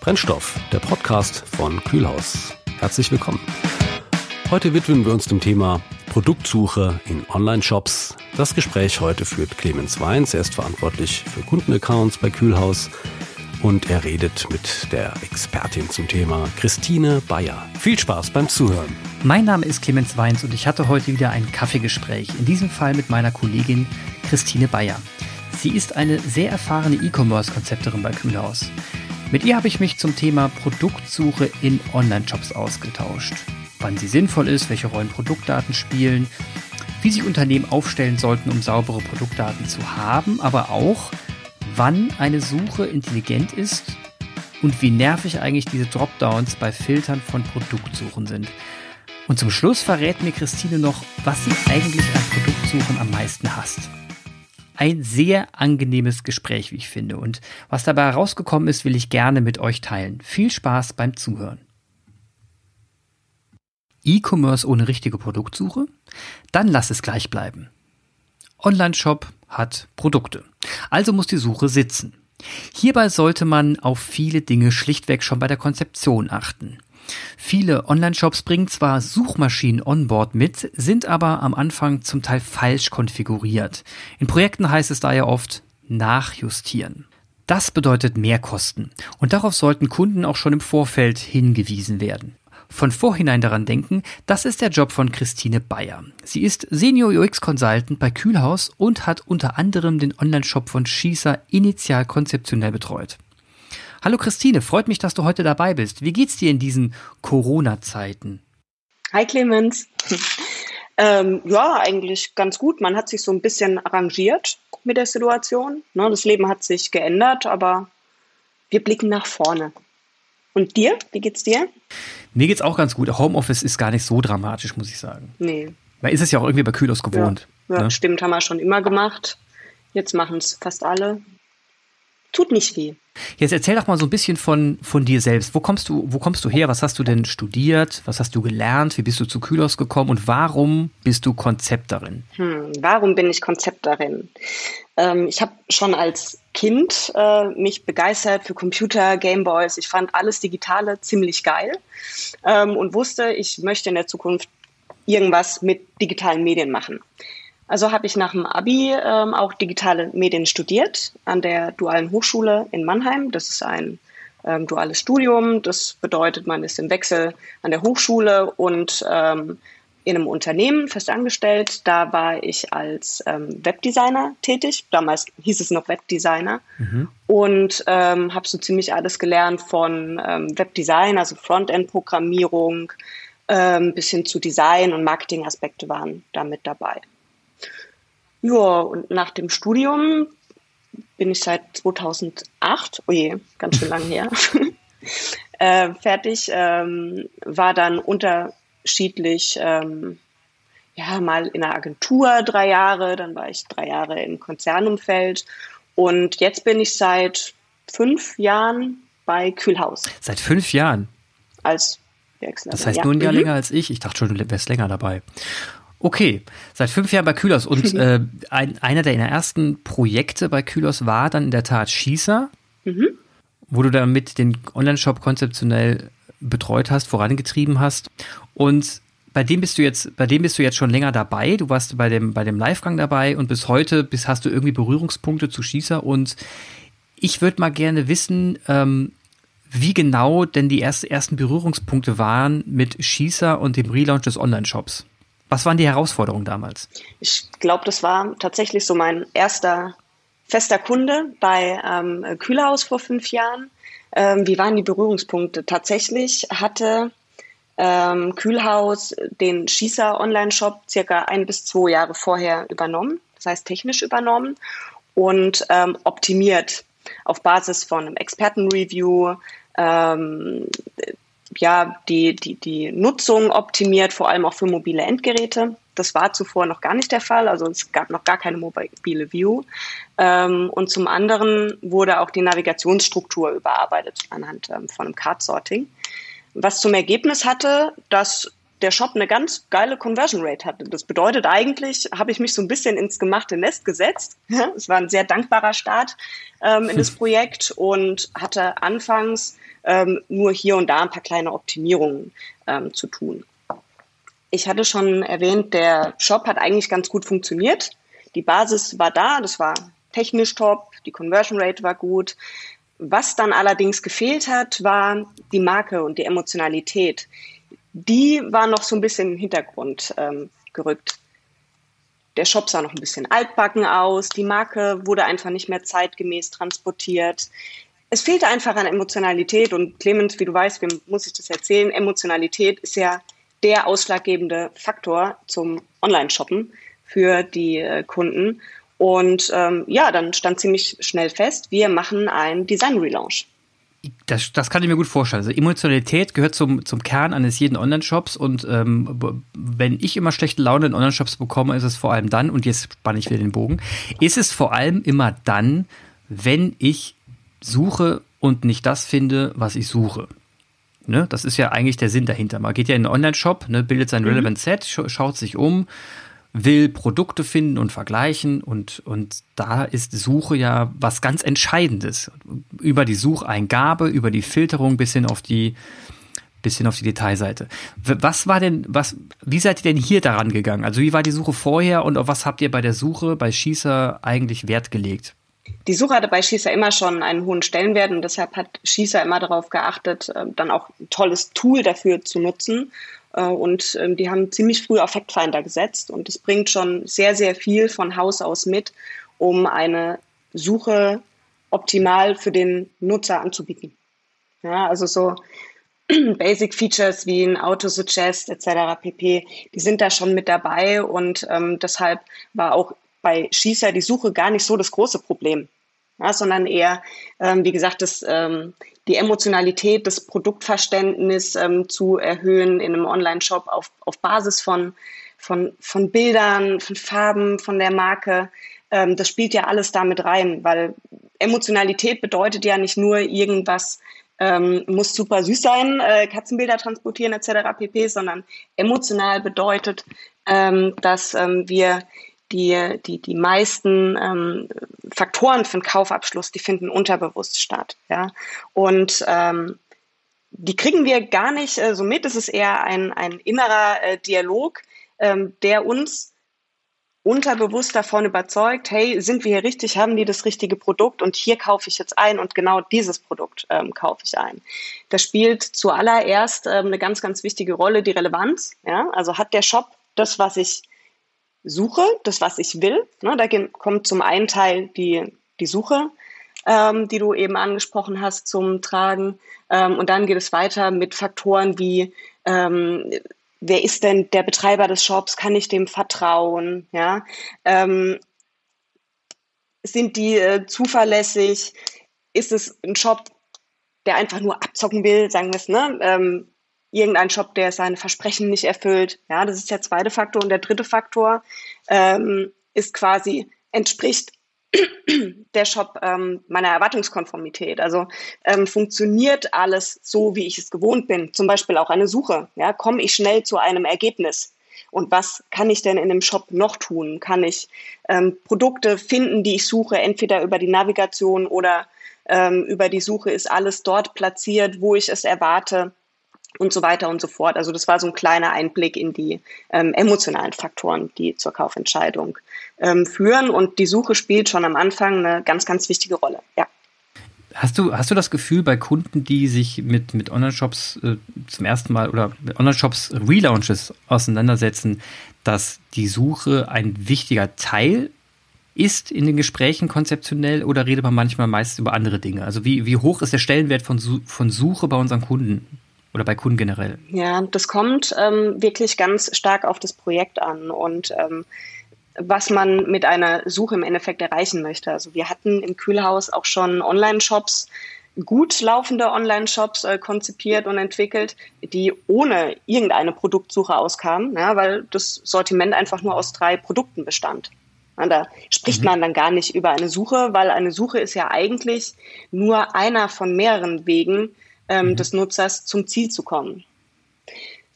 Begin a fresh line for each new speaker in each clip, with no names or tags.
Brennstoff, der Podcast von Kühlhaus. Herzlich willkommen. Heute widmen wir uns dem Thema Produktsuche in Online-Shops. Das Gespräch heute führt Clemens Weins. Er ist verantwortlich für Kundenaccounts bei Kühlhaus und er redet mit der Expertin zum Thema Christine Bayer. Viel Spaß beim Zuhören.
Mein Name ist Clemens Weins und ich hatte heute wieder ein Kaffeegespräch. In diesem Fall mit meiner Kollegin Christine Bayer. Sie ist eine sehr erfahrene E-Commerce-Konzepterin bei Kühlhaus. Mit ihr habe ich mich zum Thema Produktsuche in Online-Shops ausgetauscht. Wann sie sinnvoll ist, welche Rollen Produktdaten spielen, wie sich Unternehmen aufstellen sollten, um saubere Produktdaten zu haben, aber auch, wann eine Suche intelligent ist und wie nervig eigentlich diese Dropdowns bei Filtern von Produktsuchen sind. Und zum Schluss verrät mir Christine noch, was sie eigentlich an Produktsuchen am meisten hasst ein sehr angenehmes Gespräch, wie ich finde. Und was dabei herausgekommen ist, will ich gerne mit euch teilen. Viel Spaß beim Zuhören. E-Commerce ohne richtige Produktsuche? Dann lass es gleich bleiben. Online-Shop hat Produkte. Also muss die Suche sitzen. Hierbei sollte man auf viele Dinge schlichtweg schon bei der Konzeption achten. Viele Online-Shops bringen zwar Suchmaschinen onboard mit, sind aber am Anfang zum Teil falsch konfiguriert. In Projekten heißt es daher oft nachjustieren. Das bedeutet Mehrkosten und darauf sollten Kunden auch schon im Vorfeld hingewiesen werden. Von vorhinein daran denken, das ist der Job von Christine Bayer. Sie ist Senior UX Consultant bei Kühlhaus und hat unter anderem den Online-Shop von Schießer initial konzeptionell betreut. Hallo Christine, freut mich, dass du heute dabei bist. Wie geht's dir in diesen Corona-Zeiten?
Hi Clemens. ähm, ja, eigentlich ganz gut. Man hat sich so ein bisschen arrangiert mit der Situation. Ne, das Leben hat sich geändert, aber wir blicken nach vorne. Und dir? Wie geht's dir?
Mir geht's auch ganz gut. Homeoffice ist gar nicht so dramatisch, muss ich sagen.
Nee.
Man ist es ja auch irgendwie bei Kühlhaus gewohnt.
Ja, ja ne? stimmt, haben wir schon immer gemacht. Jetzt machen es fast alle tut nicht weh.
Jetzt erzähl doch mal so ein bisschen von, von dir selbst. Wo kommst du, wo kommst du her? Was hast du denn studiert? Was hast du gelernt? Wie bist du zu Kühlhaus gekommen? Und warum bist du Konzepterin?
Hm, warum bin ich Konzepterin? Ähm, ich habe schon als Kind äh, mich begeistert für Computer, Gameboys. Ich fand alles Digitale ziemlich geil ähm, und wusste, ich möchte in der Zukunft irgendwas mit digitalen Medien machen. Also habe ich nach dem Abi ähm, auch digitale Medien studiert an der Dualen Hochschule in Mannheim. Das ist ein ähm, duales Studium. Das bedeutet, man ist im Wechsel an der Hochschule und ähm, in einem Unternehmen festangestellt. Da war ich als ähm, Webdesigner tätig. Damals hieß es noch Webdesigner. Mhm. Und ähm, habe so ziemlich alles gelernt von ähm, Webdesign, also Frontend-Programmierung, ähm, bis hin zu Design und Marketing-Aspekte waren da mit dabei. Ja, und nach dem Studium bin ich seit 2008, oh je, ganz schön lang her, äh, fertig, ähm, war dann unterschiedlich, ähm, ja, mal in einer Agentur drei Jahre, dann war ich drei Jahre im Konzernumfeld und jetzt bin ich seit fünf Jahren bei Kühlhaus.
Seit fünf Jahren?
Als Werksleiter.
Das heißt ja. nur ein Jahr mhm. länger als ich. Ich dachte schon, du wärst länger dabei. Okay, seit fünf Jahren bei Kühlers und äh, ein, einer der ersten Projekte bei Kühlers war dann in der Tat Schießer, mhm. wo du damit den Online-Shop konzeptionell betreut hast, vorangetrieben hast und bei dem bist du jetzt, bei dem bist du jetzt schon länger dabei. Du warst bei dem, bei dem Livegang dabei und bis heute bis hast du irgendwie Berührungspunkte zu Schießer und ich würde mal gerne wissen, ähm, wie genau denn die erste, ersten Berührungspunkte waren mit Schießer und dem Relaunch des Online-Shops. Was waren die Herausforderungen damals?
Ich glaube, das war tatsächlich so mein erster fester Kunde bei ähm, Kühlhaus vor fünf Jahren. Ähm, wie waren die Berührungspunkte? Tatsächlich hatte ähm, Kühlhaus den Schießer Online-Shop circa ein bis zwei Jahre vorher übernommen, das heißt technisch übernommen und ähm, optimiert auf Basis von einem Expertenreview, ähm, ja, die, die, die Nutzung optimiert, vor allem auch für mobile Endgeräte. Das war zuvor noch gar nicht der Fall, also es gab noch gar keine mobile View. Ähm, und zum anderen wurde auch die Navigationsstruktur überarbeitet anhand ähm, von einem Card-Sorting, was zum Ergebnis hatte, dass der Shop eine ganz geile Conversion Rate hatte. Das bedeutet eigentlich, habe ich mich so ein bisschen ins gemachte Nest gesetzt. es war ein sehr dankbarer Start ähm, in das Projekt und hatte anfangs ähm, nur hier und da ein paar kleine Optimierungen ähm, zu tun. Ich hatte schon erwähnt, der Shop hat eigentlich ganz gut funktioniert. Die Basis war da, das war technisch top, die Conversion Rate war gut. Was dann allerdings gefehlt hat, war die Marke und die Emotionalität. Die war noch so ein bisschen im Hintergrund ähm, gerückt. Der Shop sah noch ein bisschen altbacken aus, die Marke wurde einfach nicht mehr zeitgemäß transportiert. Es fehlte einfach an Emotionalität und Clemens, wie du weißt, wem muss ich das erzählen, Emotionalität ist ja der ausschlaggebende Faktor zum Online-Shoppen für die äh, Kunden. Und ähm, ja, dann stand ziemlich schnell fest, wir machen einen Design-Relaunch.
Das, das kann ich mir gut vorstellen. Also Emotionalität gehört zum, zum Kern eines jeden Online-Shops und ähm, wenn ich immer schlechte Laune in Online-Shops bekomme, ist es vor allem dann, und jetzt spanne ich wieder den Bogen, ist es vor allem immer dann, wenn ich suche und nicht das finde, was ich suche. Ne? Das ist ja eigentlich der Sinn dahinter. Man geht ja in einen Online-Shop, ne, bildet sein mhm. Relevant Set, schaut sich um, will Produkte finden und vergleichen und, und da ist Suche ja was ganz Entscheidendes. Über die Sucheingabe, über die Filterung bis hin auf die, bis hin auf die Detailseite. Was war denn, was, wie seid ihr denn hier daran gegangen? Also wie war die Suche vorher und auf was habt ihr bei der Suche bei Schießer eigentlich Wert gelegt?
Die Suche hatte bei Schießer immer schon einen hohen Stellenwert und deshalb hat Schießer immer darauf geachtet, äh, dann auch ein tolles Tool dafür zu nutzen. Äh, und ähm, die haben ziemlich früh auf Factfinder gesetzt und es bringt schon sehr, sehr viel von Haus aus mit, um eine Suche optimal für den Nutzer anzubieten. Ja, also so Basic Features wie ein Auto-Suggest etc. pp. Die sind da schon mit dabei und ähm, deshalb war auch bei Schießer die Suche gar nicht so das große Problem, ja, sondern eher, ähm, wie gesagt, das, ähm, die Emotionalität, das Produktverständnis ähm, zu erhöhen in einem Online-Shop auf, auf Basis von, von, von Bildern, von Farben, von der Marke. Ähm, das spielt ja alles damit rein, weil Emotionalität bedeutet ja nicht nur irgendwas, ähm, muss super süß sein, äh, Katzenbilder transportieren etc. pp, sondern emotional bedeutet, ähm, dass wir die, die, die meisten ähm, Faktoren für den Kaufabschluss, die finden unterbewusst statt. Ja? Und ähm, die kriegen wir gar nicht äh, so mit. Es ist eher ein, ein innerer äh, Dialog, ähm, der uns unterbewusst davon überzeugt, hey, sind wir hier richtig, haben die das richtige Produkt und hier kaufe ich jetzt ein und genau dieses Produkt ähm, kaufe ich ein. Das spielt zuallererst ähm, eine ganz, ganz wichtige Rolle, die Relevanz. Ja? Also hat der Shop das, was ich suche, das, was ich will. Ne, da kommt zum einen Teil die, die Suche, ähm, die du eben angesprochen hast, zum Tragen. Ähm, und dann geht es weiter mit Faktoren wie, ähm, wer ist denn der Betreiber des Shops? Kann ich dem vertrauen? Ja? Ähm, sind die äh, zuverlässig? Ist es ein Shop, der einfach nur abzocken will, sagen wir es, ne? Irgendein Shop, der seine Versprechen nicht erfüllt. Ja, das ist der zweite Faktor. Und der dritte Faktor ähm, ist quasi, entspricht der Shop ähm, meiner Erwartungskonformität. Also ähm, funktioniert alles so, wie ich es gewohnt bin. Zum Beispiel auch eine Suche. Ja, komme ich schnell zu einem Ergebnis? Und was kann ich denn in dem Shop noch tun? Kann ich ähm, Produkte finden, die ich suche, entweder über die Navigation oder ähm, über die Suche ist alles dort platziert, wo ich es erwarte? Und so weiter und so fort. Also das war so ein kleiner Einblick in die ähm, emotionalen Faktoren, die zur Kaufentscheidung ähm, führen. Und die Suche spielt schon am Anfang eine ganz, ganz wichtige Rolle. Ja.
Hast du, hast du das Gefühl bei Kunden, die sich mit, mit Online-Shops äh, zum ersten Mal oder mit Online-Shops Relaunches auseinandersetzen, dass die Suche ein wichtiger Teil ist in den Gesprächen konzeptionell oder redet man manchmal meist über andere Dinge? Also wie, wie hoch ist der Stellenwert von, von Suche bei unseren Kunden? Oder bei Kunden generell?
Ja, das kommt ähm, wirklich ganz stark auf das Projekt an und ähm, was man mit einer Suche im Endeffekt erreichen möchte. Also wir hatten im Kühlhaus auch schon Online-Shops, gut laufende Online-Shops äh, konzipiert und entwickelt, die ohne irgendeine Produktsuche auskamen, ja, weil das Sortiment einfach nur aus drei Produkten bestand. Ja, da spricht mhm. man dann gar nicht über eine Suche, weil eine Suche ist ja eigentlich nur einer von mehreren Wegen, ähm, mhm. des Nutzers zum Ziel zu kommen.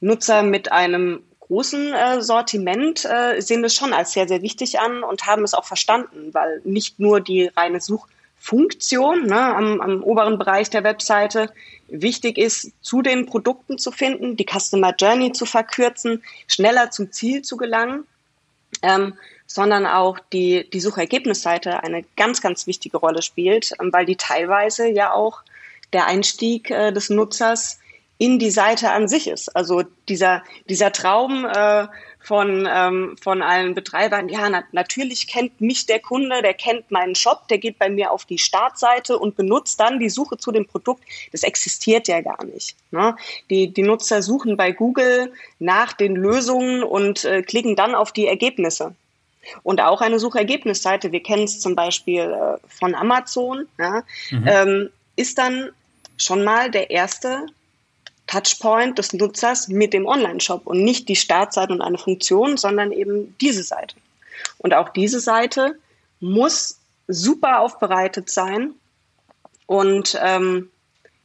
Nutzer mit einem großen äh, Sortiment äh, sehen das schon als sehr, sehr wichtig an und haben es auch verstanden, weil nicht nur die reine Suchfunktion ne, am, am oberen Bereich der Webseite wichtig ist, zu den Produkten zu finden, die Customer Journey zu verkürzen, schneller zum Ziel zu gelangen, ähm, sondern auch die, die Suchergebnisseite eine ganz, ganz wichtige Rolle spielt, ähm, weil die teilweise ja auch der Einstieg äh, des Nutzers in die Seite an sich ist. Also dieser, dieser Traum äh, von, ähm, von allen Betreibern, ja, na, natürlich kennt mich der Kunde, der kennt meinen Shop, der geht bei mir auf die Startseite und benutzt dann die Suche zu dem Produkt. Das existiert ja gar nicht. Ne? Die, die Nutzer suchen bei Google nach den Lösungen und äh, klicken dann auf die Ergebnisse. Und auch eine Suchergebnisseite, wir kennen es zum Beispiel äh, von Amazon, ja, mhm. ähm, ist dann schon mal der erste Touchpoint des Nutzers mit dem Online-Shop und nicht die Startseite und eine Funktion, sondern eben diese Seite. Und auch diese Seite muss super aufbereitet sein und ähm,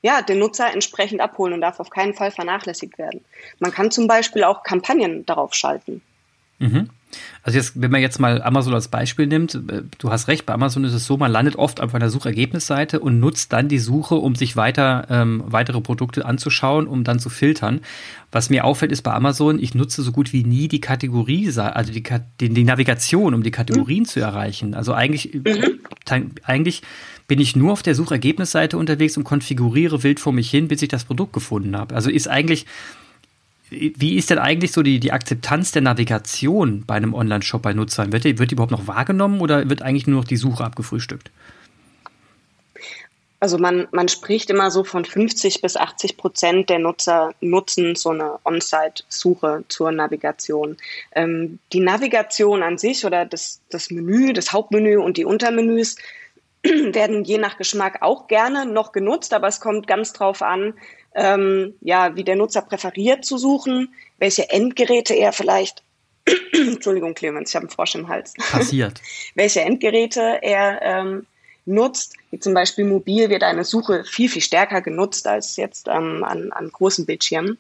ja, den Nutzer entsprechend abholen und darf auf keinen Fall vernachlässigt werden. Man kann zum Beispiel auch Kampagnen darauf schalten.
Mhm. Also jetzt, wenn man jetzt mal Amazon als Beispiel nimmt, äh, du hast recht, bei Amazon ist es so, man landet oft auf einer Suchergebnisseite und nutzt dann die Suche, um sich weiter ähm, weitere Produkte anzuschauen, um dann zu filtern. Was mir auffällt, ist bei Amazon, ich nutze so gut wie nie die Kategorie, also die, die, die Navigation, um die Kategorien mhm. zu erreichen. Also eigentlich, mhm. eigentlich bin ich nur auf der Suchergebnisseite unterwegs und konfiguriere wild vor mich hin, bis ich das Produkt gefunden habe. Also ist eigentlich wie ist denn eigentlich so die, die Akzeptanz der Navigation bei einem Online-Shop bei Nutzern? Wird die, wird die überhaupt noch wahrgenommen oder wird eigentlich nur noch die Suche abgefrühstückt?
Also man, man spricht immer so von 50 bis 80 Prozent der Nutzer nutzen so eine On-Site-Suche zur Navigation. Ähm, die Navigation an sich oder das, das Menü, das Hauptmenü und die Untermenüs werden je nach Geschmack auch gerne noch genutzt, aber es kommt ganz drauf an, ähm, ja, wie der Nutzer präferiert zu suchen, welche Endgeräte er vielleicht, Entschuldigung, Clemens, ich habe einen Frosch im Hals.
Passiert.
welche Endgeräte er ähm, nutzt. Wie zum Beispiel mobil wird eine Suche viel, viel stärker genutzt als jetzt ähm, an, an großen Bildschirmen.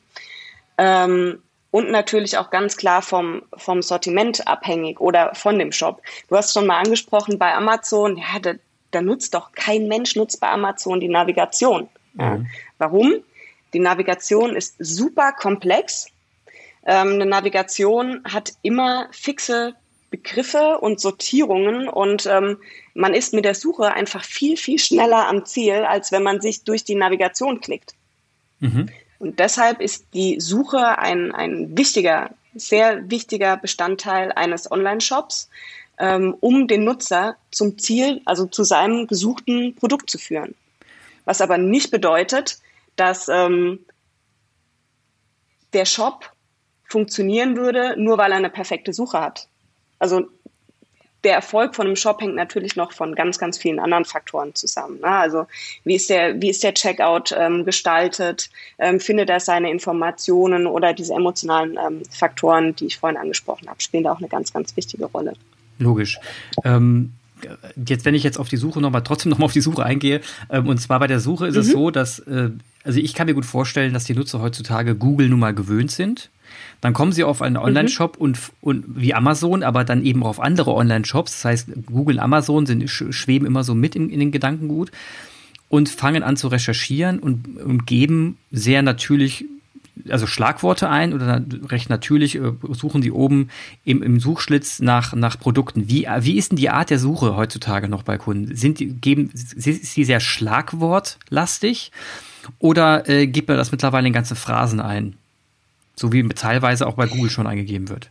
Ähm, und natürlich auch ganz klar vom, vom Sortiment abhängig oder von dem Shop. Du hast schon mal angesprochen bei Amazon, ja, da, da nutzt doch kein Mensch nutzt bei Amazon die Navigation. Mhm. Warum? Die Navigation ist super komplex. Ähm, eine Navigation hat immer fixe Begriffe und Sortierungen und ähm, man ist mit der Suche einfach viel, viel schneller am Ziel, als wenn man sich durch die Navigation klickt. Mhm. Und deshalb ist die Suche ein, ein wichtiger, sehr wichtiger Bestandteil eines Online-Shops, ähm, um den Nutzer zum Ziel, also zu seinem gesuchten Produkt zu führen. Was aber nicht bedeutet, dass ähm, der Shop funktionieren würde, nur weil er eine perfekte Suche hat. Also der Erfolg von einem Shop hängt natürlich noch von ganz, ganz vielen anderen Faktoren zusammen. Ne? Also wie ist der, wie ist der Checkout ähm, gestaltet? Ähm, findet er seine Informationen oder diese emotionalen ähm, Faktoren, die ich vorhin angesprochen habe, spielen da auch eine ganz, ganz wichtige Rolle.
Logisch. Ähm, jetzt, wenn ich jetzt auf die Suche nochmal, trotzdem nochmal auf die Suche eingehe, ähm, und zwar bei der Suche ist mhm. es so, dass, äh, also ich kann mir gut vorstellen, dass die Nutzer heutzutage Google nun mal gewöhnt sind. Dann kommen sie auf einen mhm. Online-Shop mhm. und, und wie Amazon, aber dann eben auf andere Online-Shops. Das heißt, Google, Amazon sind, schweben immer so mit in, in den Gedankengut und fangen an zu recherchieren und, und geben sehr natürlich also Schlagworte ein oder recht natürlich äh, suchen sie oben im, im Suchschlitz nach, nach Produkten. Wie, wie ist denn die Art der Suche heutzutage noch bei Kunden? Sind die, geben, ist sie sehr schlagwortlastig oder äh, gibt man das mittlerweile in ganze Phrasen ein? So wie teilweise auch bei Google schon eingegeben wird.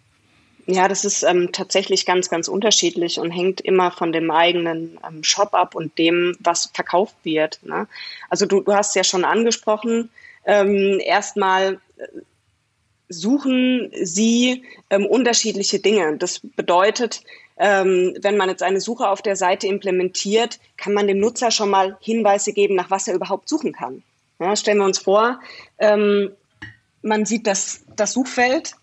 Ja, das ist ähm, tatsächlich ganz, ganz unterschiedlich und hängt immer von dem eigenen ähm, Shop ab und dem, was verkauft wird. Ne? Also du, du hast ja schon angesprochen, ähm, erstmal äh, suchen sie ähm, unterschiedliche Dinge. Das bedeutet, ähm, wenn man jetzt eine Suche auf der Seite implementiert, kann man dem Nutzer schon mal Hinweise geben, nach was er überhaupt suchen kann. Ja, stellen wir uns vor, ähm, man sieht das, das Suchfeld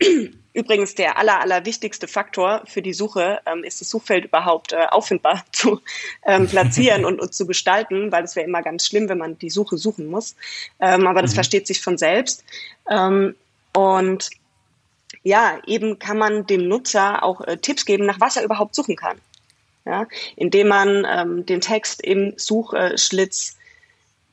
Übrigens der aller, aller wichtigste Faktor für die Suche ähm, ist das Suchfeld überhaupt äh, auffindbar zu ähm, platzieren und, und, zu gestalten, weil es wäre immer ganz schlimm, wenn man die Suche suchen muss. Ähm, aber das mhm. versteht sich von selbst. Ähm, Und ja, eben kann man dem Nutzer auch äh, Tipps geben, nach was er überhaupt suchen kann. Ja, indem man ähm, den Text im Suchschlitz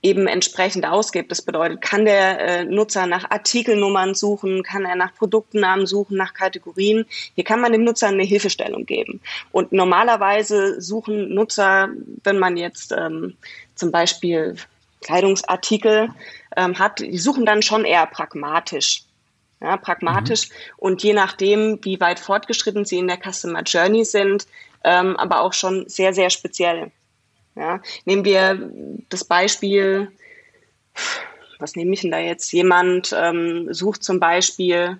eben entsprechend ausgibt. Das bedeutet, kann der äh, Nutzer nach Artikelnummern suchen, kann er nach Produktnamen suchen, nach Kategorien. Hier kann man dem Nutzer eine Hilfestellung geben. Und normalerweise suchen Nutzer, wenn man jetzt ähm, zum Beispiel Kleidungsartikel ähm, hat, die suchen dann schon eher pragmatisch. Ja, pragmatisch mhm. und je nachdem, wie weit fortgeschritten sie in der Customer Journey sind, ähm, aber auch schon sehr, sehr speziell. Ja, nehmen wir das Beispiel, was nehme ich denn da jetzt? Jemand ähm, sucht zum Beispiel,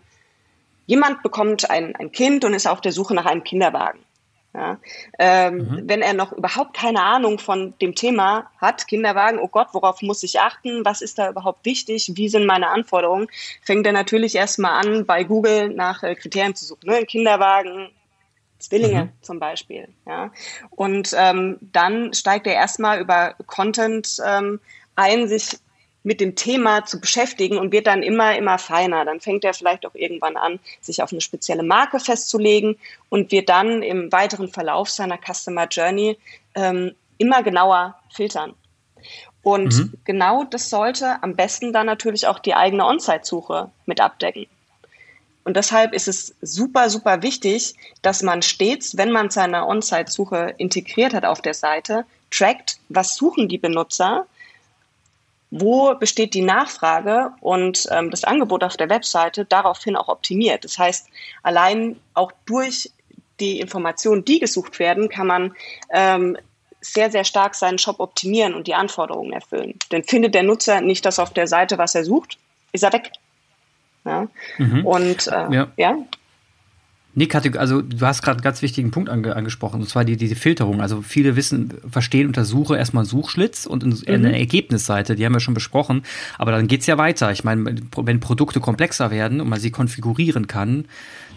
jemand bekommt ein, ein Kind und ist auf der Suche nach einem Kinderwagen. Ja, ähm, mhm. Wenn er noch überhaupt keine Ahnung von dem Thema hat, Kinderwagen, oh Gott, worauf muss ich achten? Was ist da überhaupt wichtig? Wie sind meine Anforderungen? Fängt er natürlich erstmal an, bei Google nach äh, Kriterien zu suchen. Ne? Ein Kinderwagen, Zwillinge mhm. zum Beispiel. Ja? Und ähm, dann steigt er erstmal über Content ähm, ein, sich mit dem Thema zu beschäftigen und wird dann immer, immer feiner. Dann fängt er vielleicht auch irgendwann an, sich auf eine spezielle Marke festzulegen und wird dann im weiteren Verlauf seiner Customer Journey ähm, immer genauer filtern. Und mhm. genau das sollte am besten dann natürlich auch die eigene On-Site-Suche mit abdecken. Und deshalb ist es super, super wichtig, dass man stets, wenn man seine On-Site-Suche integriert hat auf der Seite, trackt, was suchen die Benutzer, wo besteht die Nachfrage und ähm, das Angebot auf der Webseite daraufhin auch optimiert. Das heißt, allein auch durch die Informationen, die gesucht werden, kann man ähm, sehr, sehr stark seinen Shop optimieren und die Anforderungen erfüllen. Denn findet der Nutzer nicht das auf der Seite, was er sucht, ist er weg. Ja? Mhm. Und äh, ja. ja.
Nee, also du hast gerade einen ganz wichtigen Punkt ange angesprochen, und zwar die, diese Filterung. Also viele wissen, verstehen unter Suche erstmal Suchschlitz und mhm. eine Ergebnisseite, die haben wir schon besprochen. Aber dann geht's ja weiter. Ich meine, wenn Produkte komplexer werden und man sie konfigurieren kann,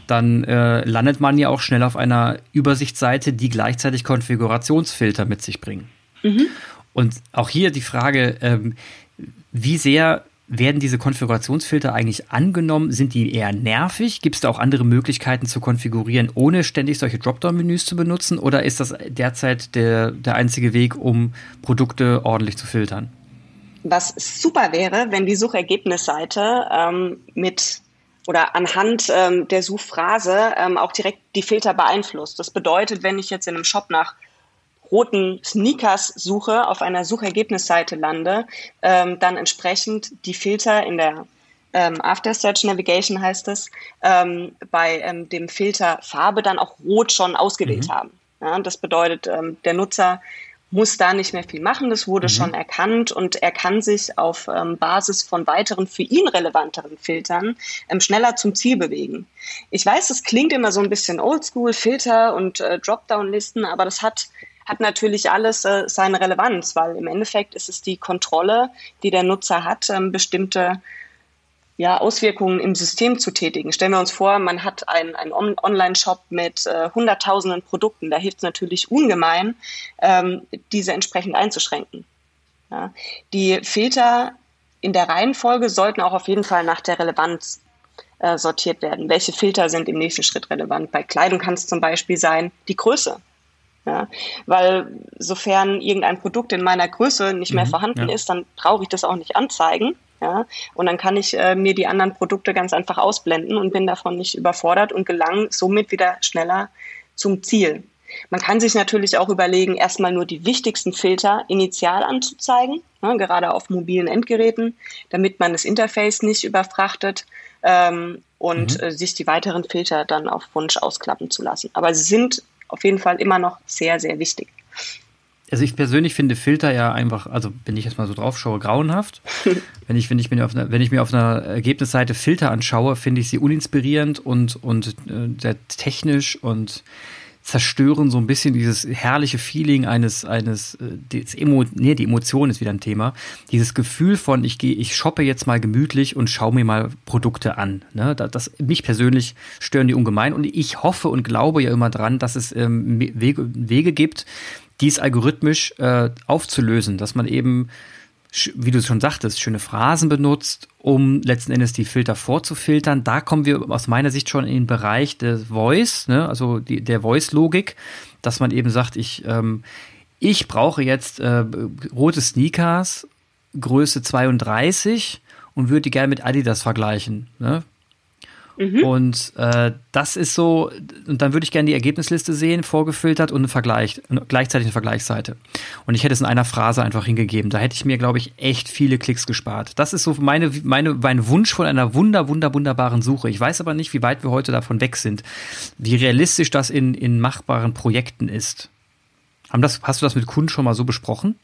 dann äh, landet man ja auch schnell auf einer Übersichtsseite, die gleichzeitig Konfigurationsfilter mit sich bringen. Mhm. Und auch hier die Frage, ähm, wie sehr werden diese Konfigurationsfilter eigentlich angenommen? Sind die eher nervig? Gibt es da auch andere Möglichkeiten zu konfigurieren, ohne ständig solche Dropdown-Menüs zu benutzen? Oder ist das derzeit der, der einzige Weg, um Produkte ordentlich zu filtern?
Was super wäre, wenn die Suchergebnisseite ähm, mit oder anhand ähm, der Suchphrase ähm, auch direkt die Filter beeinflusst. Das bedeutet, wenn ich jetzt in einem Shop nach roten Sneakers suche, auf einer Suchergebnisseite lande, ähm, dann entsprechend die Filter in der ähm, After Search Navigation heißt es, ähm, bei ähm, dem Filter Farbe dann auch rot schon ausgewählt mhm. haben. Ja, das bedeutet, ähm, der Nutzer muss da nicht mehr viel machen. Das wurde mhm. schon erkannt und er kann sich auf ähm, Basis von weiteren für ihn relevanteren Filtern ähm, schneller zum Ziel bewegen. Ich weiß, das klingt immer so ein bisschen oldschool, Filter und äh, Dropdown-Listen, aber das hat hat natürlich alles äh, seine Relevanz, weil im Endeffekt ist es die Kontrolle, die der Nutzer hat, ähm, bestimmte ja, Auswirkungen im System zu tätigen. Stellen wir uns vor, man hat einen, Online-Shop mit äh, hunderttausenden Produkten. Da hilft es natürlich ungemein, ähm, diese entsprechend einzuschränken. Ja. Die Filter in der Reihenfolge sollten auch auf jeden Fall nach der Relevanz äh, sortiert werden. Welche Filter sind im nächsten Schritt relevant? Bei Kleidung kann es zum Beispiel sein die Größe. Ja, weil sofern irgendein Produkt in meiner Größe nicht mehr mhm, vorhanden ja. ist, dann brauche ich das auch nicht anzeigen. Ja, und dann kann ich äh, mir die anderen Produkte ganz einfach ausblenden und bin davon nicht überfordert und gelange somit wieder schneller zum Ziel. Man kann sich natürlich auch überlegen, erstmal nur die wichtigsten Filter initial anzuzeigen, ne, gerade auf mobilen Endgeräten, damit man das Interface nicht überfrachtet ähm, und mhm. äh, sich die weiteren Filter dann auf Wunsch ausklappen zu lassen. Aber sie sind auf jeden Fall immer noch sehr, sehr wichtig.
Also ich persönlich finde Filter ja einfach, also wenn ich jetzt mal so drauf schaue, grauenhaft. wenn, ich, wenn, ich mir auf einer, wenn ich mir auf einer Ergebnisseite Filter anschaue, finde ich sie uninspirierend und, und äh, sehr technisch und zerstören so ein bisschen dieses herrliche Feeling eines, eines, äh, Emo, nee, die Emotion ist wieder ein Thema. Dieses Gefühl von, ich gehe, ich shoppe jetzt mal gemütlich und schaue mir mal Produkte an. Ne? Das, das, mich persönlich stören die ungemein und ich hoffe und glaube ja immer dran, dass es ähm, Wege, Wege gibt, dies algorithmisch äh, aufzulösen, dass man eben wie du schon sagtest, schöne Phrasen benutzt, um letzten Endes die Filter vorzufiltern. Da kommen wir aus meiner Sicht schon in den Bereich des Voice, ne? also die, der Voice-Logik, dass man eben sagt, ich, ähm, ich brauche jetzt äh, rote Sneakers, Größe 32 und würde die gerne mit Adidas vergleichen. Ne? Mhm. Und äh, das ist so, und dann würde ich gerne die Ergebnisliste sehen, vorgefiltert und einen Vergleich, gleichzeitig eine Vergleichsseite. Und ich hätte es in einer Phrase einfach hingegeben. Da hätte ich mir, glaube ich, echt viele Klicks gespart. Das ist so meine, meine, mein Wunsch von einer wunder, wunder, wunderbaren Suche. Ich weiß aber nicht, wie weit wir heute davon weg sind, wie realistisch das in, in machbaren Projekten ist. Haben das, hast du das mit Kunden schon mal so besprochen?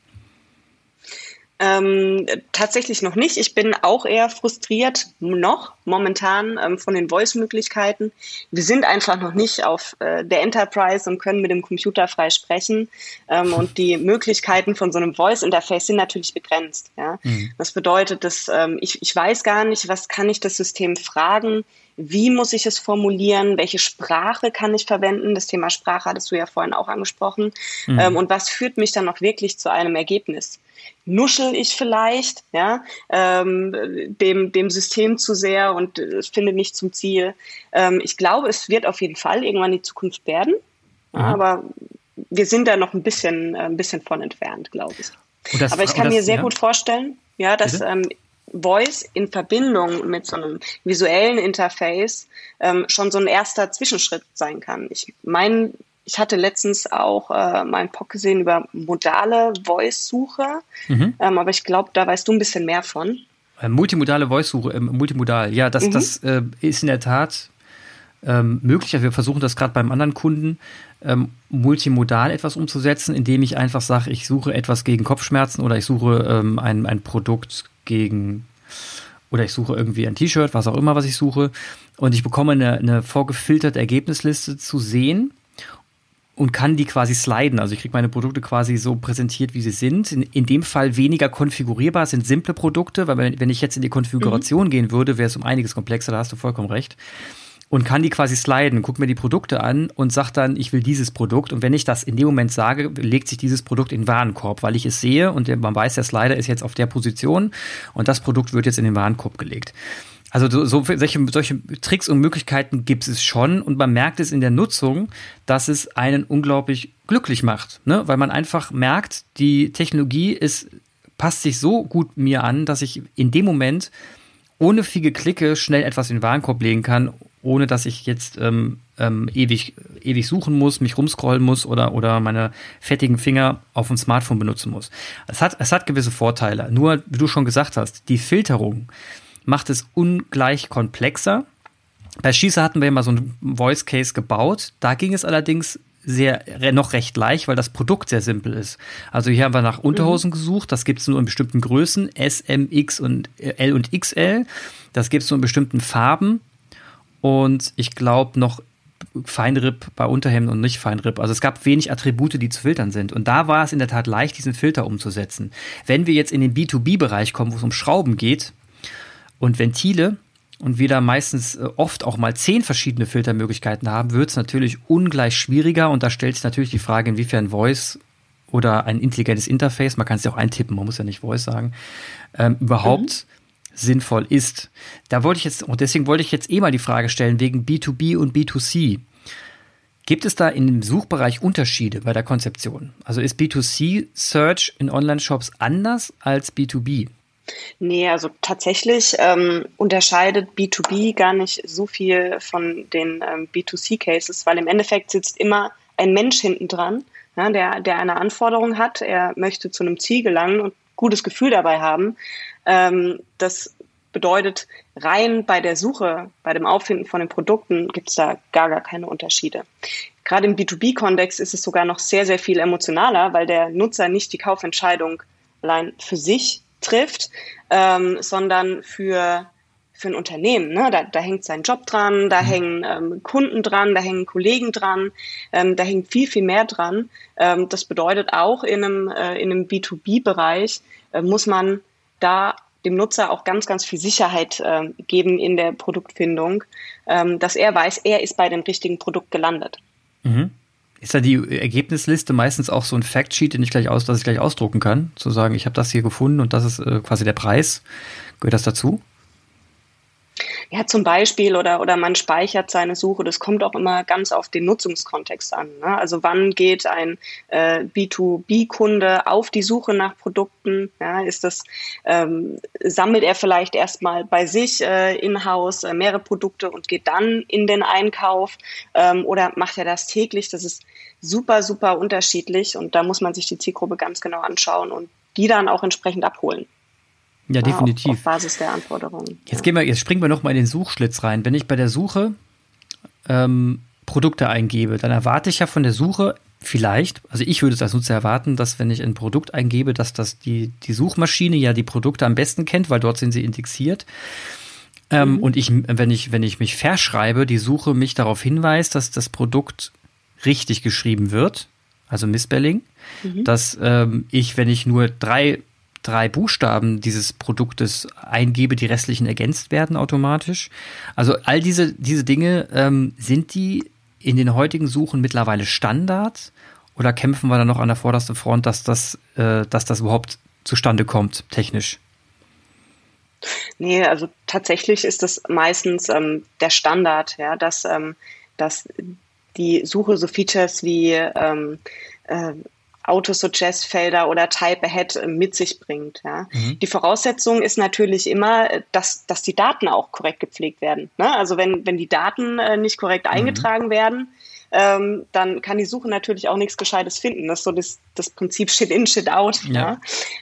Ähm, tatsächlich noch nicht. Ich bin auch eher frustriert noch momentan ähm, von den Voice-Möglichkeiten. Wir sind einfach noch nicht auf äh, der Enterprise und können mit dem Computer frei sprechen. Ähm, und die Möglichkeiten von so einem Voice-Interface sind natürlich begrenzt. Ja? Mhm. Das bedeutet, dass ähm, ich, ich weiß gar nicht, was kann ich das System fragen, wie muss ich es formulieren, welche Sprache kann ich verwenden. Das Thema Sprache hattest du ja vorhin auch angesprochen. Mhm. Ähm, und was führt mich dann auch wirklich zu einem Ergebnis? nuschel ich vielleicht, ja, ähm, dem, dem System zu sehr und äh, finde nicht zum Ziel. Ähm, ich glaube, es wird auf jeden Fall irgendwann die Zukunft werden, mhm. aber wir sind da noch ein bisschen, äh, ein bisschen von entfernt, glaube ich. Das, aber ich kann das, mir sehr ja. gut vorstellen, ja, dass ähm, Voice in Verbindung mit so einem visuellen Interface ähm, schon so ein erster Zwischenschritt sein kann. Ich meine, ich hatte letztens auch äh, mal einen Pock gesehen über modale Voice-Suche, mhm. ähm, aber ich glaube, da weißt du ein bisschen mehr von.
Äh, multimodale Voice-Suche, äh, multimodal, ja, das, mhm. das äh, ist in der Tat ähm, möglich. Also wir versuchen das gerade beim anderen Kunden ähm, multimodal etwas umzusetzen, indem ich einfach sage, ich suche etwas gegen Kopfschmerzen oder ich suche ähm, ein, ein Produkt gegen oder ich suche irgendwie ein T-Shirt, was auch immer, was ich suche, und ich bekomme eine, eine vorgefilterte Ergebnisliste zu sehen und kann die quasi sliden. Also ich kriege meine Produkte quasi so präsentiert, wie sie sind. In, in, dem Fall weniger konfigurierbar sind simple Produkte, weil wenn, wenn ich jetzt in die Konfiguration mhm. gehen würde, wäre es um einiges komplexer, da hast du vollkommen recht. Und kann die quasi sliden, guck mir die Produkte an und sag dann, ich will dieses Produkt. Und wenn ich das in dem Moment sage, legt sich dieses Produkt in den Warenkorb, weil ich es sehe und man weiß, der Slider ist jetzt auf der Position und das Produkt wird jetzt in den Warenkorb gelegt. Also so, so solche, solche Tricks und Möglichkeiten gibt es schon und man merkt es in der Nutzung, dass es einen unglaublich glücklich macht, ne? weil man einfach merkt, die Technologie ist, passt sich so gut mir an, dass ich in dem Moment ohne viele Klicke schnell etwas in den Warenkorb legen kann, ohne dass ich jetzt ähm, ähm, ewig, ewig suchen muss, mich rumscrollen muss oder, oder meine fettigen Finger auf dem Smartphone benutzen muss. Es hat, es hat gewisse Vorteile. Nur, wie du schon gesagt hast, die Filterung, macht es ungleich komplexer. Bei Schießer hatten wir ja mal so ein Voice Case gebaut. Da ging es allerdings sehr noch recht leicht, weil das Produkt sehr simpel ist. Also hier haben wir nach Unterhosen mhm. gesucht, das gibt es nur in bestimmten Größen, S, M, X und äh, L und XL. Das gibt es nur in bestimmten Farben und ich glaube noch Feinripp bei Unterhemden und nicht Feinripp. Also es gab wenig Attribute, die zu filtern sind. Und da war es in der Tat leicht, diesen Filter umzusetzen. Wenn wir jetzt in den B2B-Bereich kommen, wo es um Schrauben geht, und Ventile und wir da meistens äh, oft auch mal zehn verschiedene Filtermöglichkeiten haben, wird es natürlich ungleich schwieriger und da stellt sich natürlich die Frage, inwiefern Voice oder ein intelligentes Interface, man kann es ja auch eintippen, man muss ja nicht Voice sagen, ähm, überhaupt mhm. Sinnvoll ist. Da wollte ich jetzt, und deswegen wollte ich jetzt eh mal die Frage stellen, wegen B2B und B2C. Gibt es da in dem Suchbereich Unterschiede bei der Konzeption? Also ist B2C Search in Online-Shops anders als B2B?
Nee, also tatsächlich ähm, unterscheidet B2B gar nicht so viel von den ähm, B2C-Cases, weil im Endeffekt sitzt immer ein Mensch hinten dran, ja, der, der eine Anforderung hat, er möchte zu einem Ziel gelangen und gutes Gefühl dabei haben. Ähm, das bedeutet, rein bei der Suche, bei dem Auffinden von den Produkten gibt es da gar, gar keine Unterschiede. Gerade im B2B-Kontext ist es sogar noch sehr, sehr viel emotionaler, weil der Nutzer nicht die Kaufentscheidung allein für sich trifft, ähm, sondern für für ein Unternehmen. Ne? Da, da hängt sein Job dran, da mhm. hängen ähm, Kunden dran, da hängen Kollegen dran, ähm, da hängt viel, viel mehr dran. Ähm, das bedeutet auch in einem, äh, in einem B2B-Bereich äh, muss man da dem Nutzer auch ganz, ganz viel Sicherheit äh, geben in der Produktfindung, ähm, dass er weiß, er ist bei dem richtigen Produkt gelandet.
Mhm. Ist da die Ergebnisliste meistens auch so ein Factsheet, den ich gleich aus, dass ich gleich ausdrucken kann, zu sagen, ich habe das hier gefunden und das ist äh, quasi der Preis. Gehört das dazu?
Ja, zum Beispiel oder, oder man speichert seine Suche. Das kommt auch immer ganz auf den Nutzungskontext an. Ne? Also wann geht ein äh, B2B-Kunde auf die Suche nach Produkten? Ja, ist das, ähm, sammelt er vielleicht erstmal bei sich äh, in-house äh, mehrere Produkte und geht dann in den Einkauf? Ähm, oder macht er das täglich? Das ist super, super unterschiedlich und da muss man sich die Zielgruppe ganz genau anschauen und die dann auch entsprechend abholen.
Ja, definitiv. Auf,
auf Basis der Anforderungen.
Jetzt, gehen wir, jetzt springen wir nochmal in den Suchschlitz rein. Wenn ich bei der Suche ähm, Produkte eingebe, dann erwarte ich ja von der Suche vielleicht, also ich würde es als Nutzer erwarten, dass wenn ich ein Produkt eingebe, dass das die, die Suchmaschine ja die Produkte am besten kennt, weil dort sind sie indexiert. Ähm, mhm. Und ich, wenn ich, wenn ich mich verschreibe, die Suche mich darauf hinweist, dass das Produkt richtig geschrieben wird, also Missspelling, mhm. dass ähm, ich, wenn ich nur drei drei Buchstaben dieses Produktes eingebe, die restlichen ergänzt werden automatisch. Also all diese, diese Dinge, ähm, sind die in den heutigen Suchen mittlerweile Standard oder kämpfen wir da noch an der vordersten Front, dass das, äh, dass das überhaupt zustande kommt, technisch?
Nee, also tatsächlich ist das meistens ähm, der Standard, ja, dass, ähm, dass die Suche so Features wie ähm, äh, Autosuggest-Felder oder Type Ahead äh, mit sich bringt. Ja. Mhm. Die Voraussetzung ist natürlich immer, äh, dass, dass die Daten auch korrekt gepflegt werden. Ne? Also wenn, wenn die Daten äh, nicht korrekt mhm. eingetragen werden, ähm, dann kann die Suche natürlich auch nichts Gescheites finden. Das ist so das, das Prinzip Shit in, Shit out. Ja. ja?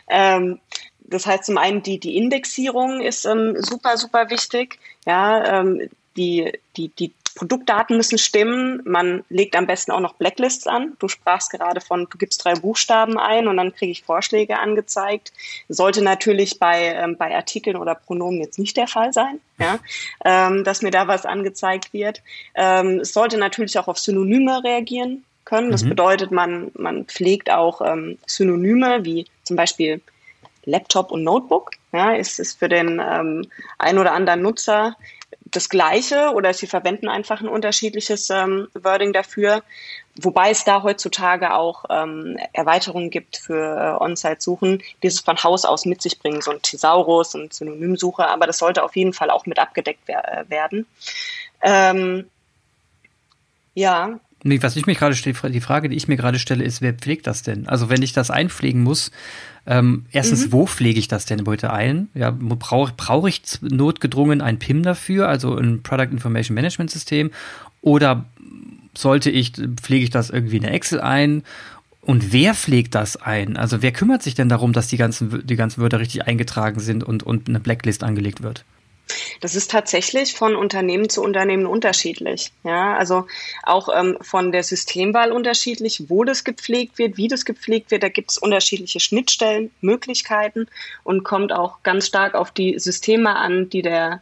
Ähm, das heißt zum einen die, die Indexierung ist ähm, super, super wichtig. Ja, ähm, die, die, die Produktdaten müssen stimmen. Man legt am besten auch noch Blacklists an. Du sprachst gerade von, du gibst drei Buchstaben ein und dann kriege ich Vorschläge angezeigt. Sollte natürlich bei, ähm, bei Artikeln oder Pronomen jetzt nicht der Fall sein, ja, ähm, dass mir da was angezeigt wird. Ähm, es sollte natürlich auch auf Synonyme reagieren können. Das mhm. bedeutet, man, man pflegt auch ähm, Synonyme wie zum Beispiel Laptop und Notebook. Ja, ist, ist für den ähm, ein oder anderen Nutzer das Gleiche oder sie verwenden einfach ein unterschiedliches ähm, Wording dafür. Wobei es da heutzutage auch ähm, Erweiterungen gibt für äh, On-Site-Suchen, die es von Haus aus mit sich bringen, so ein Thesaurus und Synonymsuche, aber das sollte auf jeden Fall auch mit abgedeckt wer äh, werden. Ähm, ja.
Nee, was ich mir gerade stelle, die Frage, die ich mir gerade stelle, ist, wer pflegt das denn? Also wenn ich das einpflegen muss, ähm, erstens, mhm. wo pflege ich das denn bitte ein? Ja, brauche brauch ich notgedrungen ein PIM dafür, also ein Product Information Management System? Oder sollte ich, pflege ich das irgendwie in der Excel ein? Und wer pflegt das ein? Also wer kümmert sich denn darum, dass die ganzen, die ganzen Wörter richtig eingetragen sind und, und eine Blacklist angelegt wird?
Das ist tatsächlich von Unternehmen zu Unternehmen unterschiedlich. Ja, also auch ähm, von der Systemwahl unterschiedlich, wo das gepflegt wird, wie das gepflegt wird. Da gibt es unterschiedliche Schnittstellen, Möglichkeiten und kommt auch ganz stark auf die Systeme an, die der,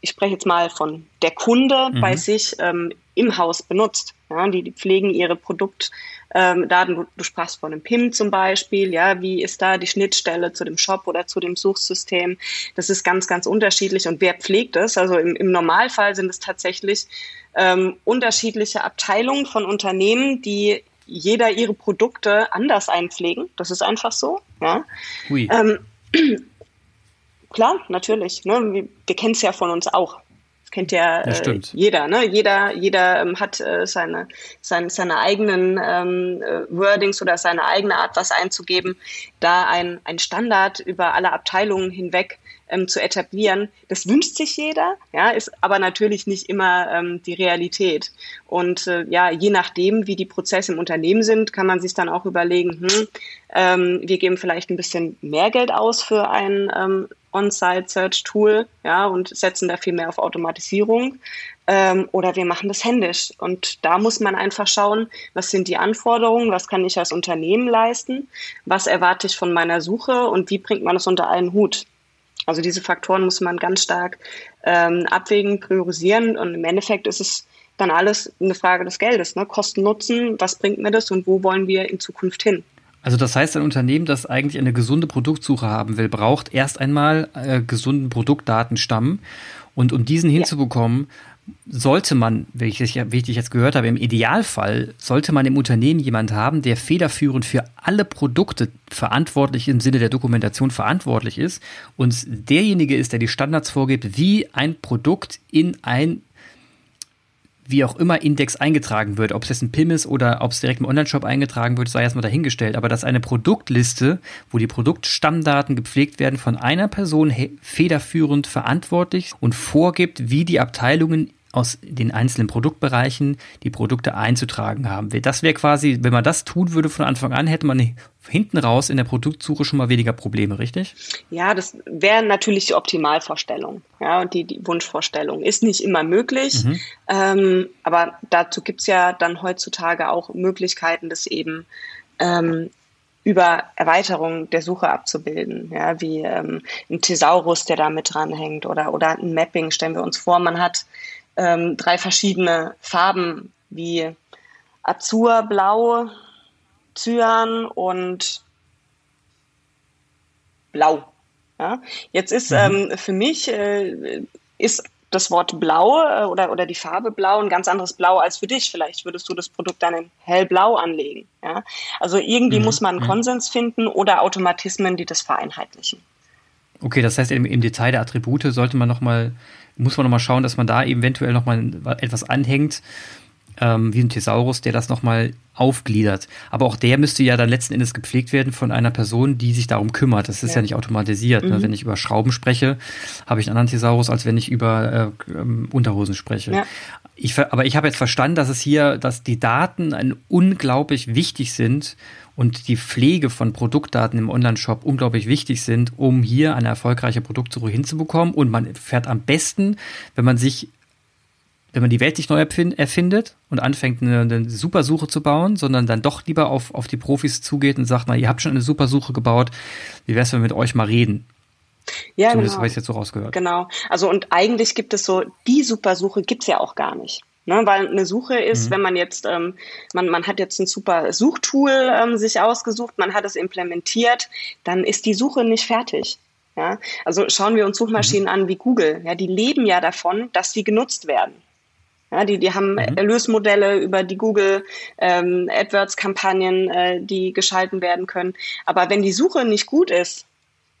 ich spreche jetzt mal von der Kunde mhm. bei sich ähm, im Haus benutzt. Ja, die, die pflegen ihre Produktdaten. Ähm, du, sprachst von einem PIM zum Beispiel. Ja, wie ist da die Schnittstelle zu dem Shop oder zu dem Suchsystem? Das ist ganz, ganz unterschiedlich. Und wer pflegt es? Also im, im Normalfall sind es tatsächlich ähm, unterschiedliche Abteilungen von Unternehmen, die jeder ihre Produkte anders einpflegen. Das ist einfach so. Ja. Ähm, klar, natürlich. Ne? Wir, wir kennen es ja von uns auch kennt ja, äh, jeder, ne? Jeder, jeder ähm, hat äh, seine, seine, seine eigenen ähm, äh, Wordings oder seine eigene Art, was einzugeben. Da ein, ein Standard über alle Abteilungen hinweg ähm, zu etablieren, das wünscht sich jeder, ja, ist aber natürlich nicht immer ähm, die Realität. Und äh, ja, je nachdem, wie die Prozesse im Unternehmen sind, kann man sich dann auch überlegen, hm, ähm, wir geben vielleicht ein bisschen mehr Geld aus für ein ähm, On-Site-Search-Tool, ja, und setzen da viel mehr auf Automatisierung. Ähm, oder wir machen das händisch. Und da muss man einfach schauen, was sind die Anforderungen, was kann ich als Unternehmen leisten, was erwarte ich von meiner Suche und wie bringt man das unter einen Hut. Also diese Faktoren muss man ganz stark ähm, abwägen, priorisieren und im Endeffekt ist es dann alles eine Frage des Geldes, ne? Kosten Nutzen, was bringt mir das und wo wollen wir in Zukunft hin?
Also das heißt, ein Unternehmen, das eigentlich eine gesunde Produktsuche haben will, braucht erst einmal äh, gesunden Produktdatenstamm. Und um diesen hinzubekommen, sollte man, wie ich, wie ich jetzt gehört habe, im Idealfall sollte man im Unternehmen jemand haben, der federführend für alle Produkte verantwortlich im Sinne der Dokumentation verantwortlich ist und derjenige ist, der die Standards vorgibt, wie ein Produkt in ein wie auch immer Index eingetragen wird, ob es jetzt ein PIM ist oder ob es direkt im Onlineshop eingetragen wird, sei erstmal dahingestellt. Aber dass eine Produktliste, wo die Produktstammdaten gepflegt werden, von einer Person federführend verantwortlich und vorgibt, wie die Abteilungen aus den einzelnen Produktbereichen die Produkte einzutragen haben. Das wäre quasi, wenn man das tun würde von Anfang an, hätte man hinten raus in der Produktsuche schon mal weniger Probleme, richtig?
Ja, das wäre natürlich die Optimalvorstellung. Ja, und die, die Wunschvorstellung ist nicht immer möglich. Mhm. Ähm, aber dazu gibt es ja dann heutzutage auch Möglichkeiten, das eben ähm, über Erweiterung der Suche abzubilden, ja, wie ähm, ein Thesaurus, der da mit dranhängt oder, oder ein Mapping. Stellen wir uns vor, man hat ähm, drei verschiedene Farben wie Azur, Blau, Cyan und Blau. Ja? Jetzt ist mhm. ähm, für mich äh, ist das Wort Blau äh, oder, oder die Farbe Blau ein ganz anderes Blau als für dich. Vielleicht würdest du das Produkt dann in hellblau anlegen. Ja? Also irgendwie mhm. muss man einen mhm. Konsens finden oder Automatismen, die das vereinheitlichen.
Okay, das heißt, im, im Detail der Attribute sollte man noch mal, muss man nochmal schauen, dass man da eventuell nochmal etwas anhängt, ähm, wie ein Thesaurus, der das nochmal aufgliedert. Aber auch der müsste ja dann letzten Endes gepflegt werden von einer Person, die sich darum kümmert. Das ist ja, ja nicht automatisiert. Ne? Mhm. Ne? Wenn ich über Schrauben spreche, habe ich einen anderen Thesaurus, als wenn ich über äh, Unterhosen spreche. Ja. Ich, aber ich habe jetzt verstanden, dass es hier, dass die Daten ein unglaublich wichtig sind und die Pflege von Produktdaten im Onlineshop unglaublich wichtig sind, um hier eine erfolgreiche Produktsuche hinzubekommen. Und man fährt am besten, wenn man sich wenn man die Welt nicht neu erfindet und anfängt, eine, eine super Suche zu bauen, sondern dann doch lieber auf, auf die Profis zugeht und sagt, na, ihr habt schon eine super Suche gebaut, wie wär's, wenn wir mit euch mal reden?
Ja, Zumindest genau. habe ich jetzt so rausgehört. Genau. Also und eigentlich gibt es so, die Supersuche gibt's ja auch gar nicht. Ne, weil eine Suche ist, mhm. wenn man jetzt, ähm, man, man hat jetzt ein super Suchtool ähm, sich ausgesucht, man hat es implementiert, dann ist die Suche nicht fertig. Ja? Also schauen wir uns Suchmaschinen mhm. an wie Google. Ja, die leben ja davon, dass sie genutzt werden. Ja, die, die haben mhm. Erlösmodelle über die Google ähm, AdWords-Kampagnen, äh, die geschalten werden können. Aber wenn die Suche nicht gut ist,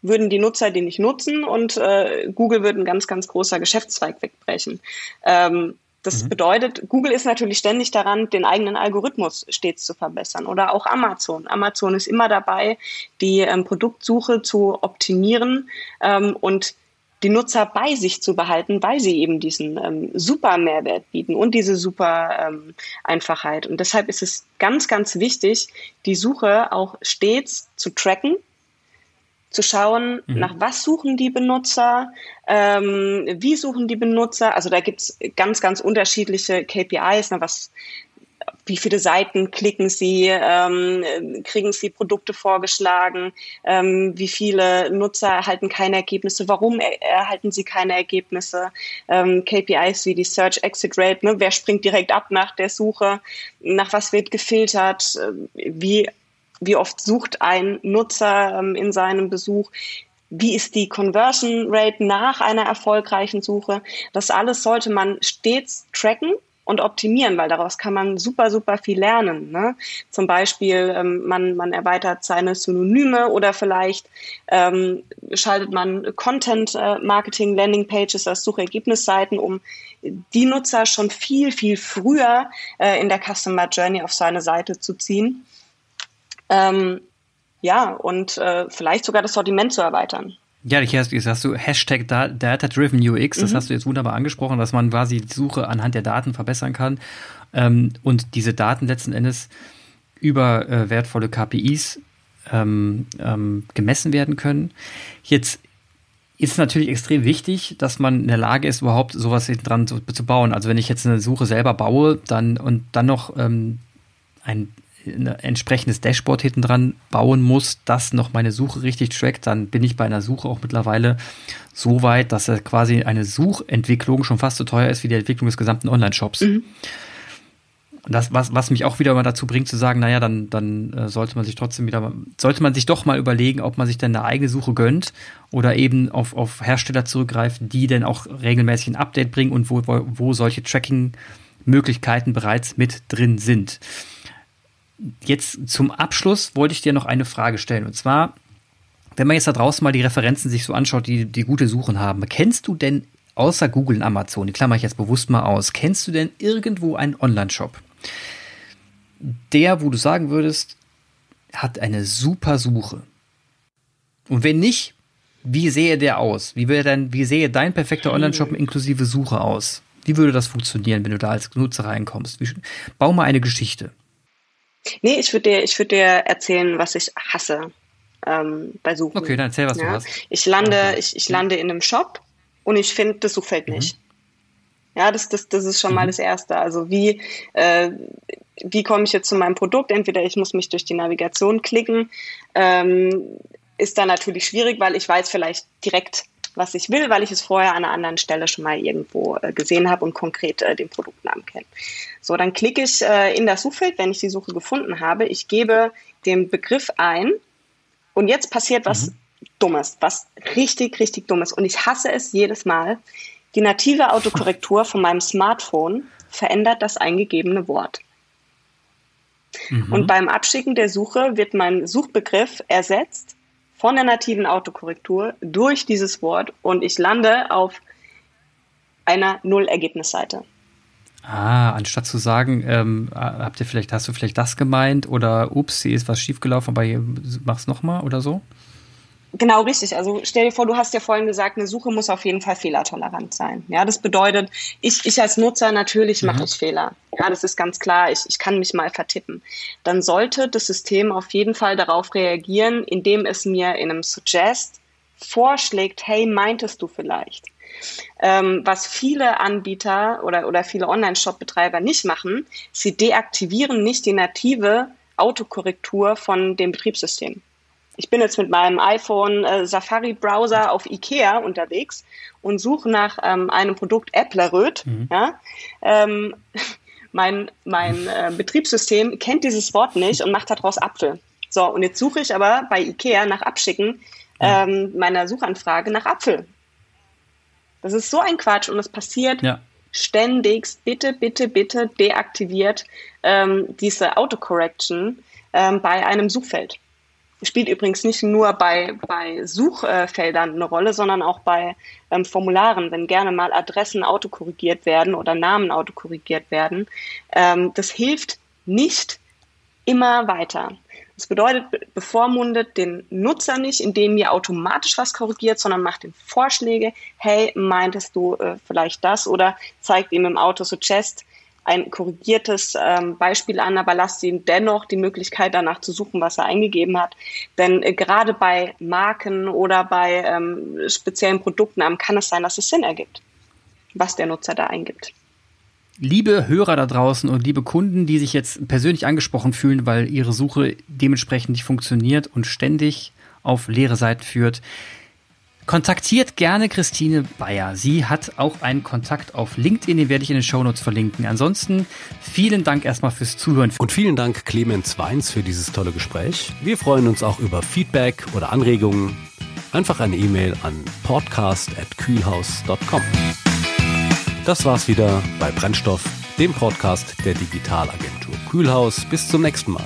würden die Nutzer die nicht nutzen und äh, Google würde ein ganz, ganz großer Geschäftszweig wegbrechen. Ähm, das mhm. bedeutet, Google ist natürlich ständig daran, den eigenen Algorithmus stets zu verbessern oder auch Amazon. Amazon ist immer dabei, die ähm, Produktsuche zu optimieren ähm, und die Nutzer bei sich zu behalten, weil sie eben diesen ähm, super Mehrwert bieten und diese super ähm, Einfachheit. Und deshalb ist es ganz, ganz wichtig, die Suche auch stets zu tracken, zu schauen, mhm. nach was suchen die Benutzer, ähm, wie suchen die Benutzer. Also da gibt's ganz, ganz unterschiedliche KPIs, ne, was wie viele Seiten klicken Sie, ähm, kriegen Sie Produkte vorgeschlagen, ähm, wie viele Nutzer erhalten keine Ergebnisse, warum er erhalten Sie keine Ergebnisse, ähm, KPIs wie die Search Exit Rate, ne, wer springt direkt ab nach der Suche, nach was wird gefiltert, äh, wie, wie oft sucht ein Nutzer ähm, in seinem Besuch, wie ist die Conversion Rate nach einer erfolgreichen Suche. Das alles sollte man stets tracken und optimieren, weil daraus kann man super, super viel lernen. Ne? Zum Beispiel, ähm, man, man erweitert seine Synonyme oder vielleicht ähm, schaltet man Content äh, Marketing Landing Pages als Suchergebnisseiten, um die Nutzer schon viel, viel früher äh, in der Customer Journey auf seine Seite zu ziehen. Ähm, ja, und äh, vielleicht sogar das Sortiment zu erweitern.
Ja, jetzt hast du Hashtag Data-Driven UX, das mhm. hast du jetzt wunderbar angesprochen, dass man quasi die Suche anhand der Daten verbessern kann ähm, und diese Daten letzten Endes über äh, wertvolle KPIs ähm, ähm, gemessen werden können. Jetzt ist natürlich extrem wichtig, dass man in der Lage ist, überhaupt sowas dran zu, zu bauen. Also wenn ich jetzt eine Suche selber baue, dann und dann noch ähm, ein ein entsprechendes Dashboard hinten dran bauen muss, das noch meine Suche richtig trackt, dann bin ich bei einer Suche auch mittlerweile so weit, dass quasi eine Suchentwicklung schon fast so teuer ist wie die Entwicklung des gesamten Online-Shops. Mhm. Und das, was, was mich auch wieder mal dazu bringt, zu sagen, naja, dann, dann äh, sollte man sich trotzdem wieder, sollte man sich doch mal überlegen, ob man sich denn eine eigene Suche gönnt oder eben auf, auf Hersteller zurückgreift, die dann auch regelmäßig ein Update bringen und wo, wo, wo solche Tracking-Möglichkeiten bereits mit drin sind. Jetzt zum Abschluss wollte ich dir noch eine Frage stellen. Und zwar, wenn man jetzt da draußen mal die Referenzen sich so anschaut, die, die gute Suchen haben, kennst du denn außer Google und Amazon, die klammer ich jetzt bewusst mal aus, kennst du denn irgendwo einen Online-Shop, der, wo du sagen würdest, hat eine super Suche. Und wenn nicht, wie sähe der aus? Wie, denn, wie sähe dein perfekter Online-Shop inklusive Suche aus? Wie würde das funktionieren, wenn du da als Nutzer reinkommst? Wie, bau mal eine Geschichte.
Nee, ich würde dir, ich dir erzählen, was ich hasse ähm, bei Suchen.
Okay, dann erzähl, was ja. du hast.
Ich lande, okay. ich, ich lande in einem Shop und ich finde das Suchfeld mhm. nicht. Ja, das, das, das ist schon mhm. mal das Erste. Also wie, äh, wie komme ich jetzt zu meinem Produkt? Entweder ich muss mich durch die Navigation klicken, ähm, ist dann natürlich schwierig, weil ich weiß vielleicht direkt, was ich will, weil ich es vorher an einer anderen Stelle schon mal irgendwo äh, gesehen habe und konkret äh, den Produktnamen kenne. So, dann klicke ich äh, in das Suchfeld, wenn ich die Suche gefunden habe. Ich gebe den Begriff ein und jetzt passiert was mhm. Dummes, was richtig, richtig Dummes. Und ich hasse es jedes Mal, die native Autokorrektur von meinem Smartphone verändert das eingegebene Wort. Mhm. Und beim Abschicken der Suche wird mein Suchbegriff ersetzt von der nativen Autokorrektur durch dieses Wort und ich lande auf einer Null-Ergebnisseite.
Ah, anstatt zu sagen, ähm, habt ihr vielleicht, hast du vielleicht das gemeint oder ups, hier ist was schiefgelaufen, aber mach's nochmal oder so?
Genau, richtig. Also stell dir vor, du hast ja vorhin gesagt, eine Suche muss auf jeden Fall fehlertolerant sein. Ja, das bedeutet, ich, ich als Nutzer natürlich mhm. mache ich Fehler. Ja, das ist ganz klar. Ich, ich kann mich mal vertippen. Dann sollte das System auf jeden Fall darauf reagieren, indem es mir in einem Suggest vorschlägt, hey, meintest du vielleicht? Ähm, was viele Anbieter oder, oder viele Online-Shop-Betreiber nicht machen, sie deaktivieren nicht die native Autokorrektur von dem Betriebssystem ich bin jetzt mit meinem iPhone äh, Safari Browser auf Ikea unterwegs und suche nach ähm, einem Produkt Äppleröd. Mhm. Ja? Ähm, mein mein äh, Betriebssystem kennt dieses Wort nicht und macht daraus Apfel. So, und jetzt suche ich aber bei Ikea nach Abschicken ähm, meiner Suchanfrage nach Apfel. Das ist so ein Quatsch und es passiert ja. ständigst. Bitte, bitte, bitte deaktiviert ähm, diese Autocorrection ähm, bei einem Suchfeld spielt übrigens nicht nur bei, bei Suchfeldern eine Rolle, sondern auch bei ähm, Formularen, wenn gerne mal Adressen autokorrigiert werden oder Namen autokorrigiert werden. Ähm, das hilft nicht immer weiter. Das bedeutet, bevormundet den Nutzer nicht, indem ihr automatisch was korrigiert, sondern macht ihm Vorschläge. Hey, meintest du äh, vielleicht das? Oder zeigt ihm im Auto-Suggest, ein korrigiertes ähm, Beispiel an, aber lasst ihm dennoch die Möglichkeit danach zu suchen, was er eingegeben hat. Denn äh, gerade bei Marken oder bei ähm, speziellen Produktnamen kann es sein, dass es Sinn ergibt, was der Nutzer da eingibt.
Liebe Hörer da draußen und liebe Kunden, die sich jetzt persönlich angesprochen fühlen, weil ihre Suche dementsprechend nicht funktioniert und ständig auf leere Seiten führt, Kontaktiert gerne Christine Bayer. Sie hat auch einen Kontakt auf LinkedIn, den werde ich in den Shownotes verlinken. Ansonsten vielen Dank erstmal fürs Zuhören.
Und vielen Dank Clemens Weins für dieses tolle Gespräch. Wir freuen uns auch über Feedback oder Anregungen. Einfach eine E-Mail an podcast.kühlhaus.com. Das war's wieder bei Brennstoff, dem Podcast der Digitalagentur Kühlhaus. Bis zum nächsten Mal.